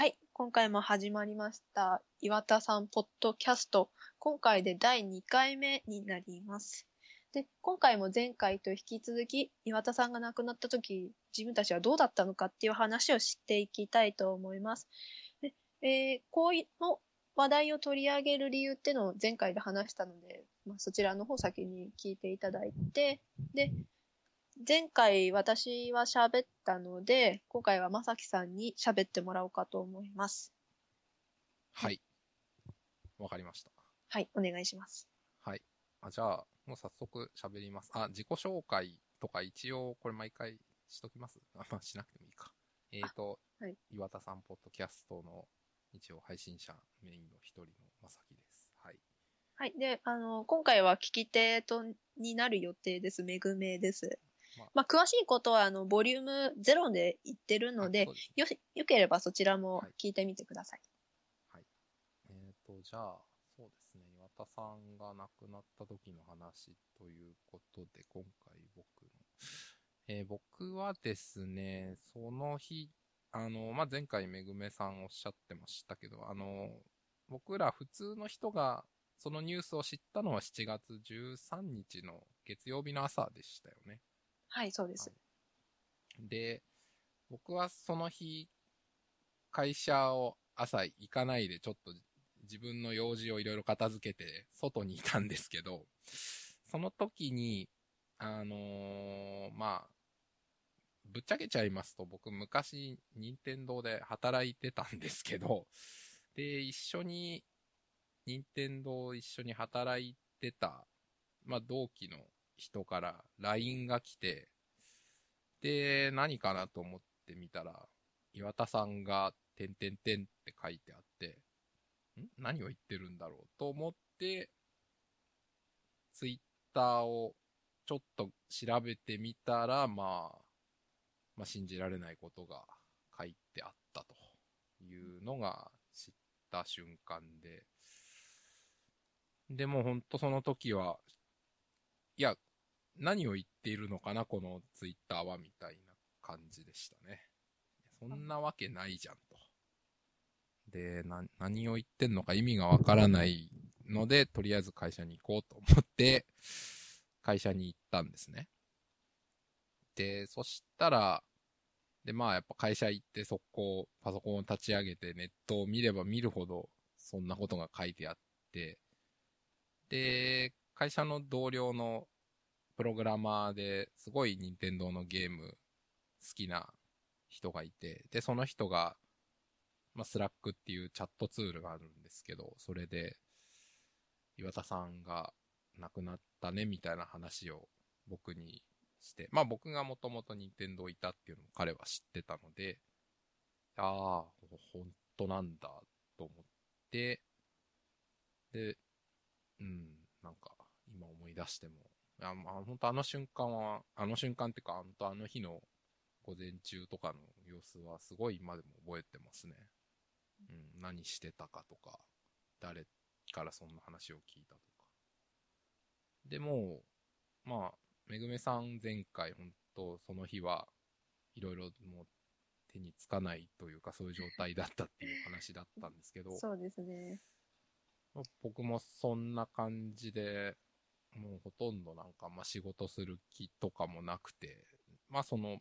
はい、今回も始まりました。岩田さんポッドキャスト。今回で第2回目になります。で、今回も前回と引き続き、岩田さんが亡くなった時、自分たちはどうだったのかっていう話をしていきたいと思います。で、えーこういうの話題を取り上げる理由っていうのを前回で話したので、まあ、そちらの方先に聞いていただいて、で、前回私は喋ったので、今回はまさきさんに喋ってもらおうかと思います。はい。わかりました。はい、お願いします。はい。あ、じゃあ、もう早速喋ります。あ、自己紹介とか一応これ毎回しときます？あ、まあ、しなくてもいいか。えっ、ー、と、はい岩田さんポッドキャストの一応配信者メインの一人のまさきです。はい。はい。で、あの、今回は聞き手と、になる予定です。めぐめです。まあ。まあ、詳しいことは、あの、ボリューム0で言ってるのでです。ねよし、よければそちらもはい。聞いてみてください。えっ、と、じゃあ、そうですね、岩田さんが亡くなった時の話ということで、今回僕の、えー僕はですね、その日、あの、まあ、前回めぐめさんおっしゃってましたけど、あの、僕ら普通の人がそのニュースを知ったのは7月13日の月曜日の朝でしたよね。はい、そうです。で、僕はその日、会社を朝行かないでちょっと自分の用事をいろいろ片付けて外にいたんですけど、その時に、あのーまあ、ぶっちゃけちゃいますと僕昔任天堂で働いてたんですけど、で、一緒に、任天堂一緒に働いてた、まあ同期の人から LINE が来て、で、何かなと思ってみたら、岩田さんが、てんてんてんって書いてあって、ん？何を言ってるんだろうと思って、ツイッターをちょっと調べてみたら、まあ、まあ信じられないことが書いてあったというのが知った瞬間で、でも本当その時は、いや、何を言っているのかな、このツイッターは、みたいな感じでしたね。そんなわけないじゃんと。で、な、何を言ってんのか意味がわからないので、とりあえず会社に行こうと思って、会社に行ったんですね。で、そしたら、で、まあやっぱ会社行って速攻パソコンを立ち上げてネットを見れば見るほどそんなことが書いてあって、で、会社の同僚のプログラマーですごい任天堂のゲーム好きな人がいて、で、その人が、まあ、スラックっていうチャットツールがあるんですけど、それで、岩田さんが亡くなったねみたいな話を僕にして、まあ僕がもともと任天堂いたっていうのも彼は知ってたので、ああ、本当なんだと思って、で、うん、なんか今思い出しても、いや、まあ、本当あの瞬間は、あの瞬間っていうか、本当あの日の午前中とかの様子はすごい今でも覚えてますね。うん、何してたかとか、誰からそんな話を聞いたとか。でも、まあ、めぐめさん前回本当その日はいろいろもう手につかないというかそういう状態だったっていう話だったんですけど、そうですね。まあ僕もそんな感じで、もうほとんどなんか、まあ仕事する気とかもなくて、まあその、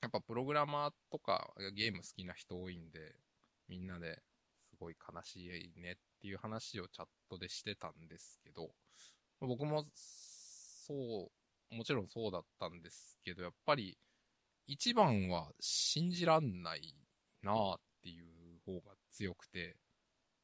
やっぱプログラマーとかゲーム好きな人多いんで、みんなですごい悲しいねっていう話をチャットでしてたんですけど、僕もそう、もちろんそうだったんですけど、やっぱり一番は信じらんないなあっていう方が強くて、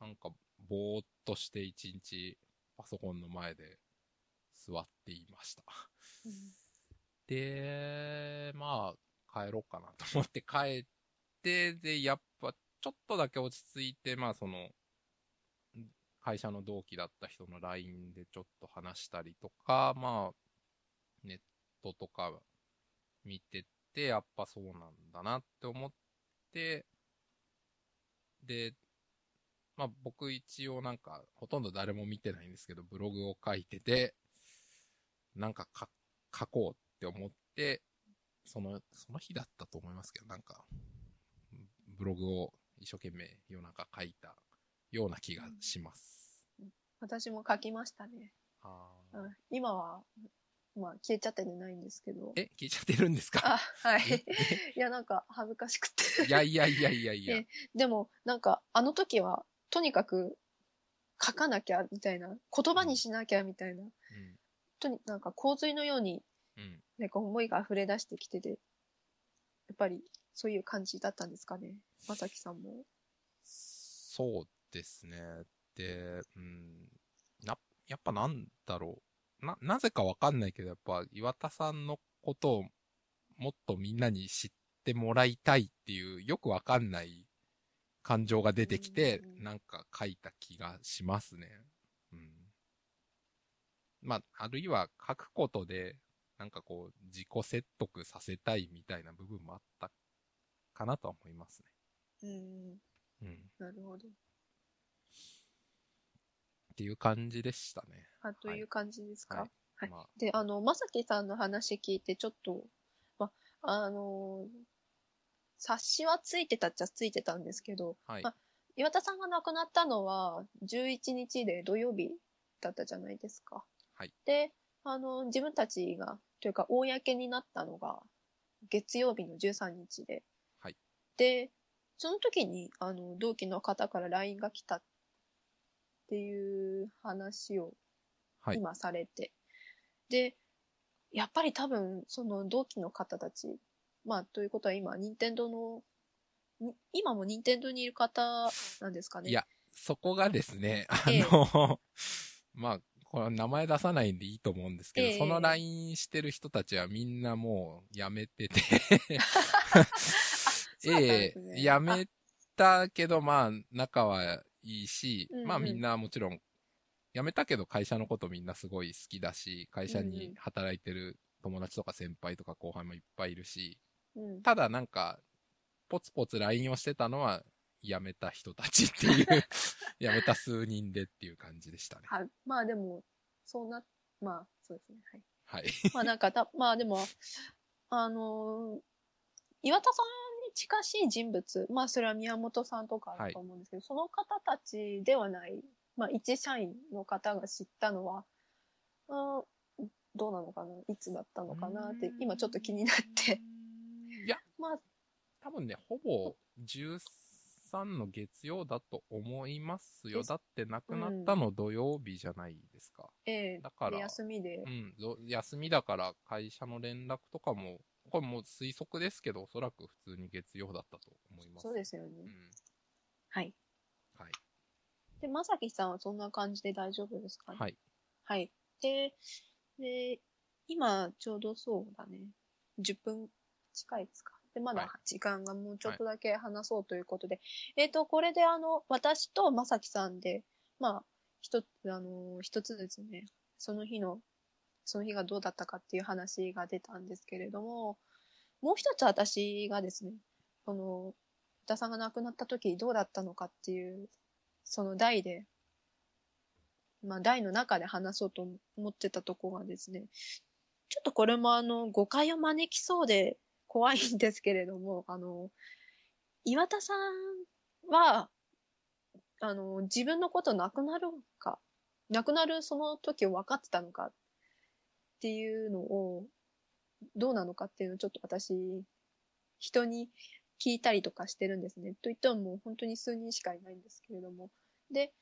なんかぼーっとして一日パソコンの前で座っていました。うんで、まあ、帰ろうかなと思って帰って、で、やっぱちょっとだけ落ち着いて、まあその、会社の同期だった人の LINE でちょっと話したりとか、まあ、ネットとか見てて、やっぱそうなんだなって思って、で、まあ僕一応なんか、ほとんど誰も見てないんですけど、ブログを書いてて、なんかか書こうって思って、その、その日だったと思いますけど、なんか、ブログを一生懸命夜中書いたような気がします。私も書きましたね。あーうん今は、まあ、消えちゃってないんですけど。え、聞いちゃってるんですか？あ、はい。いや、なんか、恥ずかしくて。いやいやいやいやいやえ。でも、なんか、あの時は、とにかく、書かなきゃ、みたいな、言葉にしなきゃ、みたいな、とに、なんか洪水のように、うん。うん。なんか思いが溢れ出してきてて、やっぱり、そういう感じだったんですかね。まさきさんも。そうですね。で、うん。な、やっぱなんだろう。な、なぜかわかんないけど、やっぱ岩田さんのことをもっとみんなに知ってもらいたいっていう、よくわかんない感情が出てきてうん、なんか書いた気がしますね。うん。まあ、あるいは書くことで、なんかこう、自己説得させたいみたいな部分もあったかなとは思いますね。うん、うん。なるほど。っていう感じでしたね。あ、という感じですか？はいはいまあ、で、あの、まさきさんの話聞いて、ちょっと、ま、あのー冊子はついてたっちゃついてたんですけど、はい。ま岩田さんが亡くなったのは、11日で土曜日だったじゃないですか。はい。で、あの、自分たちが、というか、公になったのが、月曜日の13日で。はい。で、その時に、あの、同期の方から LINE が来たっていう話をはい。今されて。で、やっぱり多分、その同期の方たち、まあ、ということは今、任天堂の、に今も任天堂にいる方なんですかね。いや、そこがですね、あええの、まあ、これ名前出さないんでいいと思うんですけど、ええ。その LINE してる人たちはみんなもうやめてて、ええやめたけど、まあ、仲はいいし、うんうん。まあみんなもちろん、辞めたけど会社のことみんなすごい好きだし、会社に働いてる友達とか先輩とか後輩もいっぱいいるし、うん。ただなんか、ポツポツ LINE をしてたのは、辞めた人たちっていう、辞めた数人でっていう感じでしたね。はい。まあでも、そうな、まあ、そうですね。はい。はい。まあなんかた、まあでも、あのー岩田さんに近しい人物、まあそれは宮本さんとかだと思うんですけど、その方たちではない、まあ一社員の方が知ったのは、うん、どうなのかないつだったのかなって、今ちょっと気になって。いや、まあ、多分ね、ほぼ13の月曜だと思いますよ。だって亡くなったの土曜日じゃないですか。ええだからで休みでう。ん、ぞ休みだから会社の連絡とかも、これもう推測ですけど、おそらく普通に月曜だったと思います。そうですよね。うん。はい。はい。で、まさきさんはそんな感じで大丈夫ですか？ね。はい。はい。で、で、今、ちょうどそうだね。10分近いですか？で、まはい。だ時間がもうちょっとだけ話そうということで。えっ、と、これであの、私とまさきさんで、まあ、一つ、あの、一つですね、その日の、その日がどうだったかっていう話が出たんですけれども、もう一つ私がですね、この、田さんが亡くなった時どうだったのかっていう、その代で、まあ、題の中で話そうと思ってたとこがですね、ちょっとこれもあの、誤解を招きそうで怖いんですけれども、あの、岩田さんは、あの、自分のこと亡くなるか、亡くなるその時を分かってたのかっていうのを、どうなのかっていうのをちょっと私、人に聞いたりとかしてるんですね。といってももう本当に数人しかいないんですけれども。で、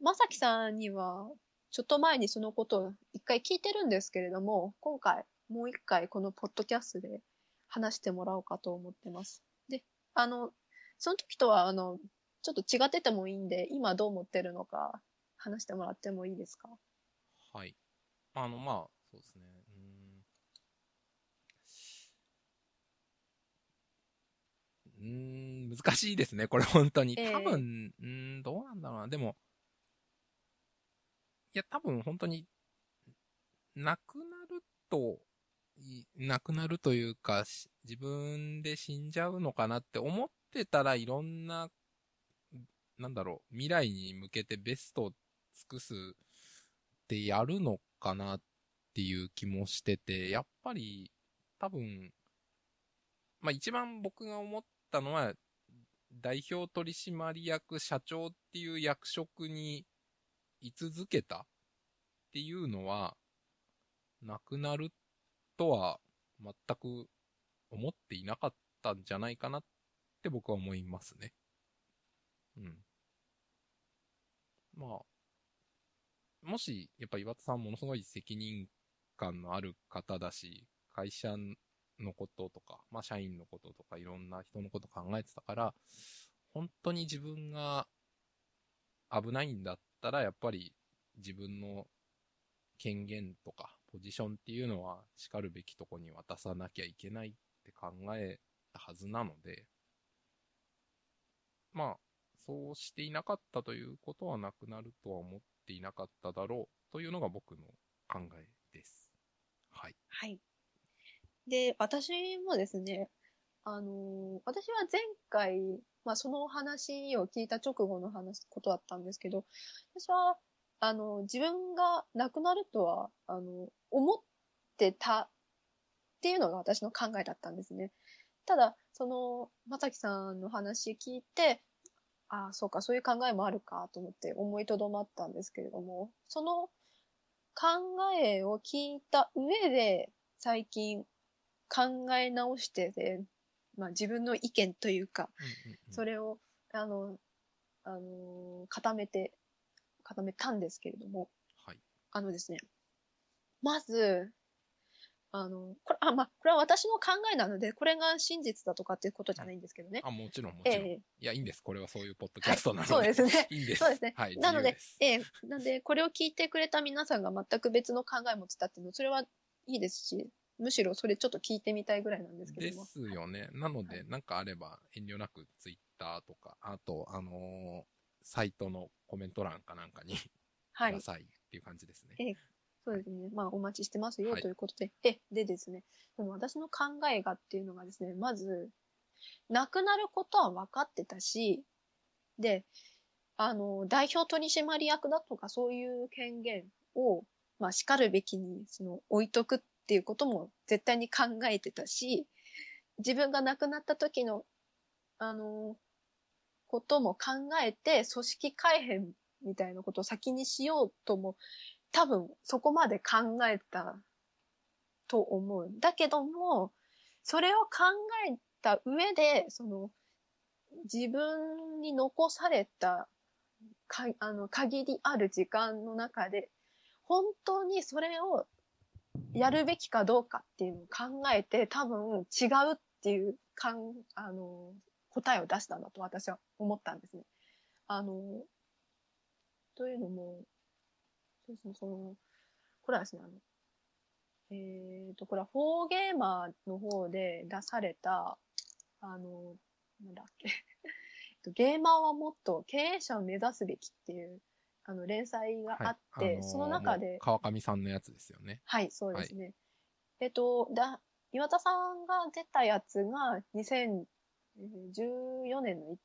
まさきさんには、ちょっと前にそのことを一回聞いてるんですけれども、今回もう一回このポッドキャストで話してもらおうかと思ってます。で、あの、その時とは、あの、ちょっと違っててもいいんで、今どう思ってるのか話してもらってもいいですか？はい。あの、まあ、そうですね。うーん。うーん、難しいですね、これ本当に。ええ多分、うーん、どうなんだろうな。でも、いや、多分本当に、亡くなると、い亡くなるというか、自分で死んじゃうのかなって思ってたらいろんな、なんだろう、未来に向けてベストを尽くすってやるのかなっていう気もしてて、やっぱり多分、まあ一番僕が思ったのは、代表取締役社長っていう役職に居続けたっていうのは、なくなるとは全く思っていなかったんじゃないかなって僕は思いますね。うん。まあ、もし、やっぱ岩田さんものすごい責任感のある方だし、会社のこととか、まあ社員のこととかいろんな人のこと考えてたから、本当に自分が危ないんだったら、やっぱり自分の権限とかポジションっていうのは叱るべきとこに渡さなきゃいけないって考えたはずなので、まあ、そうしていなかったということはなくなるとは思っていなかっただろうというのが僕の考えです。はい。はい。で、私もですね、あのー、私は前回、まあその話を聞いた直後の話、ことだったんですけど、私は、あの、自分が亡くなるとは、あの、思ってたっていうのが私の考えだったんですね。ただ、その、まさきさんの話聞いて、ああ、そうか、そういう考えもあるかと思って思いとどまったんですけれども、その考えを聞いた上で、最近考え直してて、まあ自分の意見というか、それを、あの、あの、固めて、固めたんですけれども、はい。あのですね、まず、あの、これ、あ、まあ、これは私の考えなので、これが真実だとかっていうことじゃないんですけどね。あ、もちろん、もちろん。えー、いや、いいんです。これはそういうポッドキャストなので。はい、そうですね。いいんです。そうですね。はい。なので、ええー、なんで、これを聞いてくれた皆さんが全く別の考えを持ってたっていうの、それはいいですし、むしろそれちょっと聞いてみたいぐらいなんですけども。ですよね。なので、なんかあれば遠慮なくツイッターとか、あと、あのー、サイトのコメント欄かなんかにくださいっていう感じですね。ええそうですね。まあ、お待ちしてますよ、ということで。え、でですね、でも私の考えがっていうのがですね、まず、亡くなることは分かってたし、で、あの、代表取締役だとかそういう権限を、まあ、叱るべきに、その、置いとくっていうことも絶対に考えてたし、自分が亡くなった時の、あの、ことも考えて、組織改変みたいなことを先にしようとも多分そこまで考えたと思う。だけども、それを考えた上で、その、自分に残されたか、あの、限りある時間の中で、本当にそれをやるべきかどうかっていうのを考えて、多分違うっていうかん、あの、答えを出したんだと私は思ったんですね。あの、というのも、そうですね、その、これはですね、あの、えっ、ー、と、これはフォーゲーマーの方で出された、あの、なんだっけ ゲーマーはもっと経営者を目指すべきっていう、あの、連載があって、はいあのー、その中で。川上さんのやつですよね。はい、そうですね。はい、えっと、だ、岩田さんが出たやつが14年の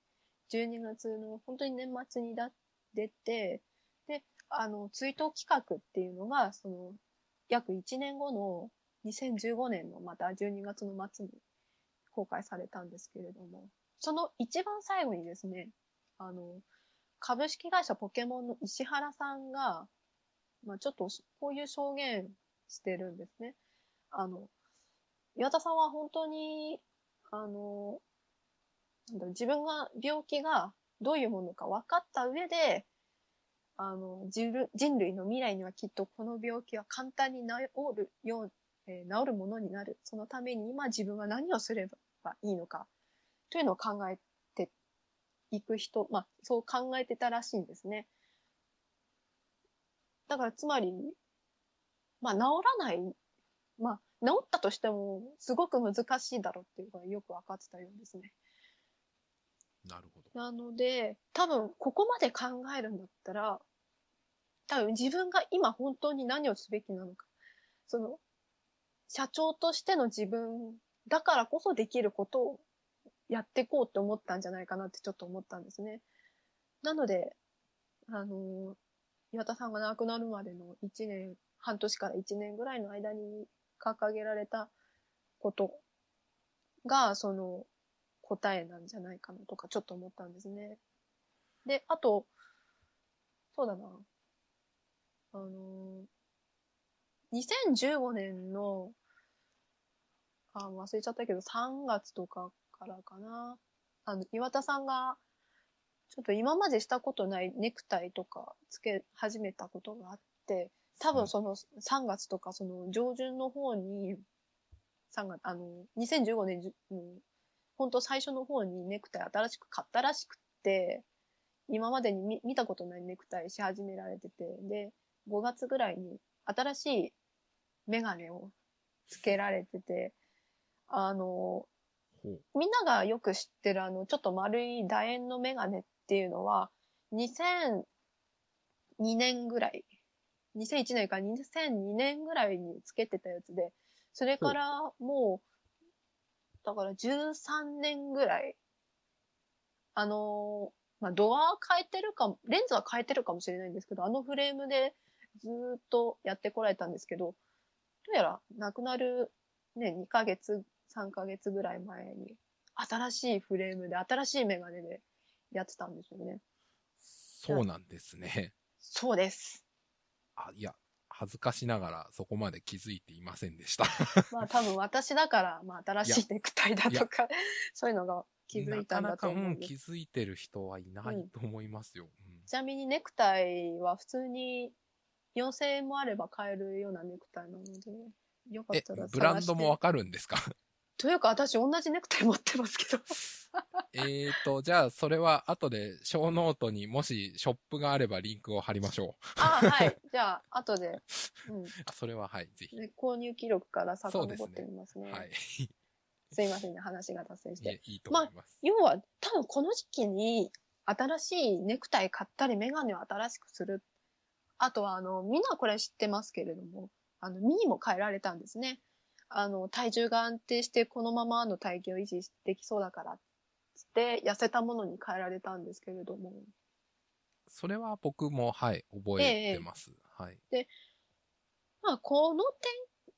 12月の本当に年末にだ出て、で、あの、追悼企画っていうのが、その、約1年後の2015年のまた12月の末に公開されたんですけれども、その一番最後にですね、あの、株式会社ポケモンの石原さんが、まあちょっとこういう証言してるんですね。あの、岩田さんは本当に、あの、自分が病気がどういうものか分かった上で、あの、人類の未来にはきっとこの病気は簡単に治るよう、えー、治るものになる。そのために今自分は何をすればいいのか、というのを考えていく人、まあ、そう考えてたらしいんですね。だからつまり、まあ、治らない、まあ、治ったとしても、すごく難しいだろうっていうのがよく分かってたようですね。なるほど。なので、多分、ここまで考えるんだったら、多分自分が今本当に何をすべきなのか。その、社長としての自分だからこそできることをやっていこうって思ったんじゃないかなってちょっと思ったんですね。なので、あの、岩田さんが亡くなるまでの1年、半年から1年ぐらいの間に掲げられたことが、その、答えなんじゃないかなとかちょっと思ったんですね。で、あと、そうだな。あのー、2015年の、あ、忘れちゃったけど、3月とかからかな。あの、岩田さんが、ちょっと今までしたことないネクタイとかつけ始めたことがあって、多分その3月とかその上旬の方に、3月、あの、2015年じゅ、うん、本当最初の方にネクタイ新しく買ったらしくって、今までに見見たことないネクタイし始められてて、で、5月ぐらいに新しいメガネをつけられてて、あの。みんながよく知ってるあの、ちょっと丸い楕円のメガネっていうのは、2002年ぐらい、2001年から2002年ぐらいにつけてたやつで、それからもう、だから13年ぐらい、あの、まあ、ドア変えてるかも、レンズは変えてるかもしれないんですけど、あのフレームでずーっとやってこられたんですけど、どうやら亡くなるね、2ヶ月、3ヶ月ぐらい前に、新しいフレームで、新しいメガネでやってたんですよね。そうなんですね。そうです。あ、いや、恥ずかしながらそこまで気づいていませんでした。まあ多分私だから、まあ新しいネクタイだとか、そういうのが気づいたんだと思なかなか、うん。気づいてる人はいないうんと思いますよ。ちなみにネクタイは普通に4000円もあれば買えるようなネクタイなので、よかったら、ブランドもわかるんですか？というか私同じネクタイ持ってますけど。えーと、じゃあ、それは後でショーノートにもしショップがあればリンクを貼りましょああ、はい。じゃあ、後で、うん。う。あそれははい、ぜひ。で購入記録からそう遡ってみますね。はい。すいませんね、話が脱線して。いえ、いいと思います。要は、多分この時期に新しいネクタイ買ったり、メガネを新しくする。あとは、あの、みんなこれ知ってますけれども、あの、ミーも変えられたんですね。あの、体重が安定してこのままの体型を維持できそうだから、つって痩せたものに変えられたんですけれども。それは僕も、はい、覚えてます。はい。まあ、この点、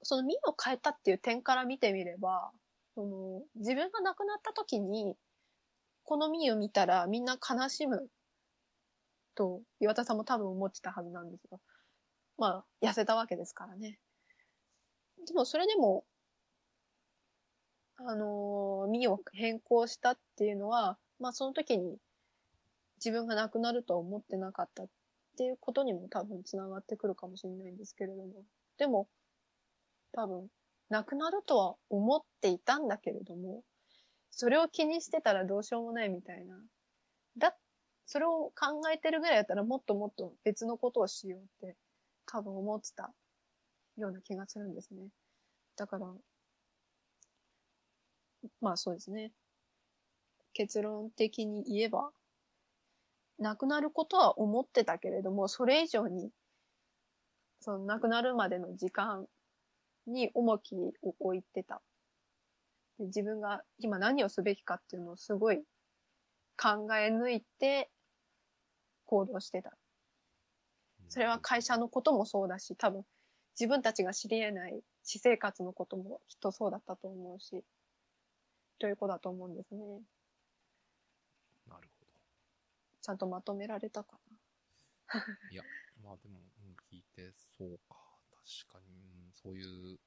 そのミーを変えたっていう点から見てみれば、その、自分が亡くなった時に、このミーを見たらみんな悲しむと、岩田さんも多分思ってたはずなんですが、まあ、痩せたわけですからね。でも、それでも、あのー、ミーを変更したっていうのは、まあ、その時に自分が亡くなるとは思ってなかったっていうことにも多分つながってくるかもしれないんですけれども。でも、多分、亡くなるとは思っていたんだけれども、それを気にしてたらどうしようもないみたいな。だ、それを考えてるぐらいだったらもっともっと別のことをしようって多分思ってたような気がするんですね。だから、まあそうですね。結論的に言えば、亡くなることは思ってたけれども、それ以上に、その亡くなるまでの時間に重きを置いてた。で自分が今何をすべきかっていうのをすごい考え抜いて行動してた。それは会社のこともそうだし、多分自分たちが知り得ない私生活のこともきっとそうだったと思うし、ということだと思うんですね。なるほちゃんとまとめられたかど。いや、まあでも、うん、聞いて、そうか。確かに、うんそういう、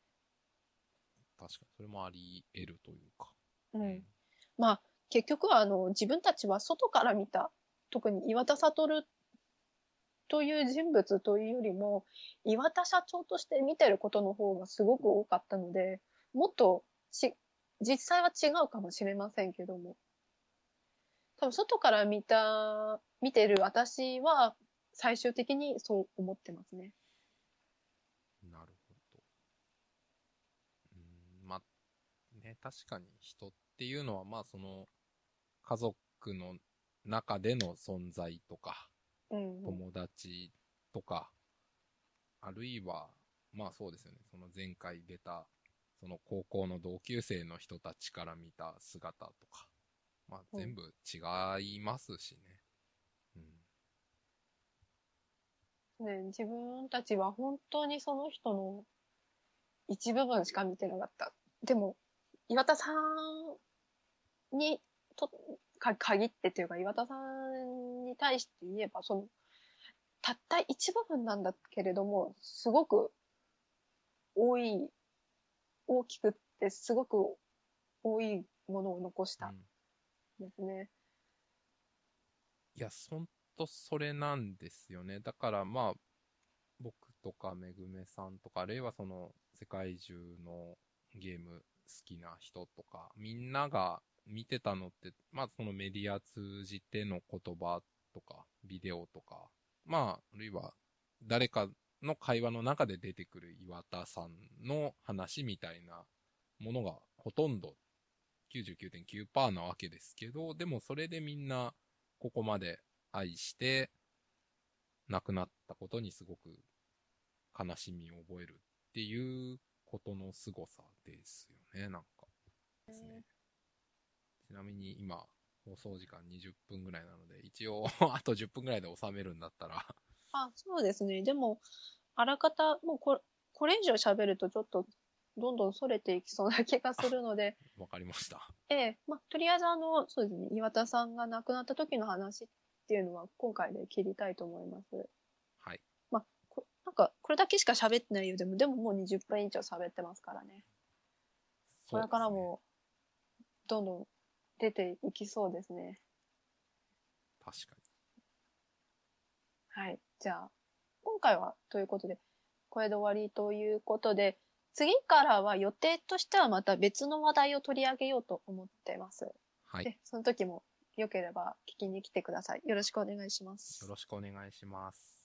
確かに、それもあり得るというか。な。うん。まあ、結局はあの、自分たちは外から見た、特に岩田悟という人物というよりも、岩田社長として見てることの方がすごく多かったので、もっとし、実際は違うかもしれませんけども。多分外から見た、見てる私は最終的にそう思ってますね。なるほど。うん、まあ、ね、確かに人っていうのは、まあその、家族の中での存在とか、友達とか、あるいは、まあそうですよね、その前回出た、その高校の同級生の人たちから見た姿とか、まあうん全部違いますしね。うん。ね、自分たちは本当にその人の一部分しか見てなかった。でも、岩田さんにと、か、限ってというか、岩田さんに対して言えば、その、たった一部分なんだけれども、すごく多い、大きくってすごく多いものを残したうんんですね。いや、ほんとそれなんですよね。だからまあ、僕とかめぐめさんとか、あるいはその世界中のゲーム好きな人とか、みんなが見てたのって、まあそのメディア通じての言葉とか、ビデオとか、まあ、あるいは誰かの会話の中で出てくる岩田さんの話みたいなものがほとんど99.9%なわけですけど、でもそれでみんなここまで愛して、亡くなったことにすごく悲しみを覚えるっていうことの凄さですよね、なんか。ですね。ちなみに今、放送時間20分ぐらいなので、一応、あと10分ぐらいで収めるんだったら、あ、そうですね。でも、あらかた、もうこれ、これ以上喋るとちょっと、どんどん逸れていきそうな気がするので、わかりました。ええ、まあ、とりあえずあの、そうですね、岩田さんが亡くなった時の話っていうのは今回で切りたいと思います。はい。こなんか、これだけしか喋ってないよ。でも、でももう20分以上喋ってますからね。これからも、どんどん出ていきそうですね。確かに。はい。じゃあ、今回はということで、これで終わりということで、次からは予定としてはまた別の話題を取り上げようと思ってます。はい。で、その時も良ければ聞きに来てください。よろしくお願いしますよ。ろしくお願いします。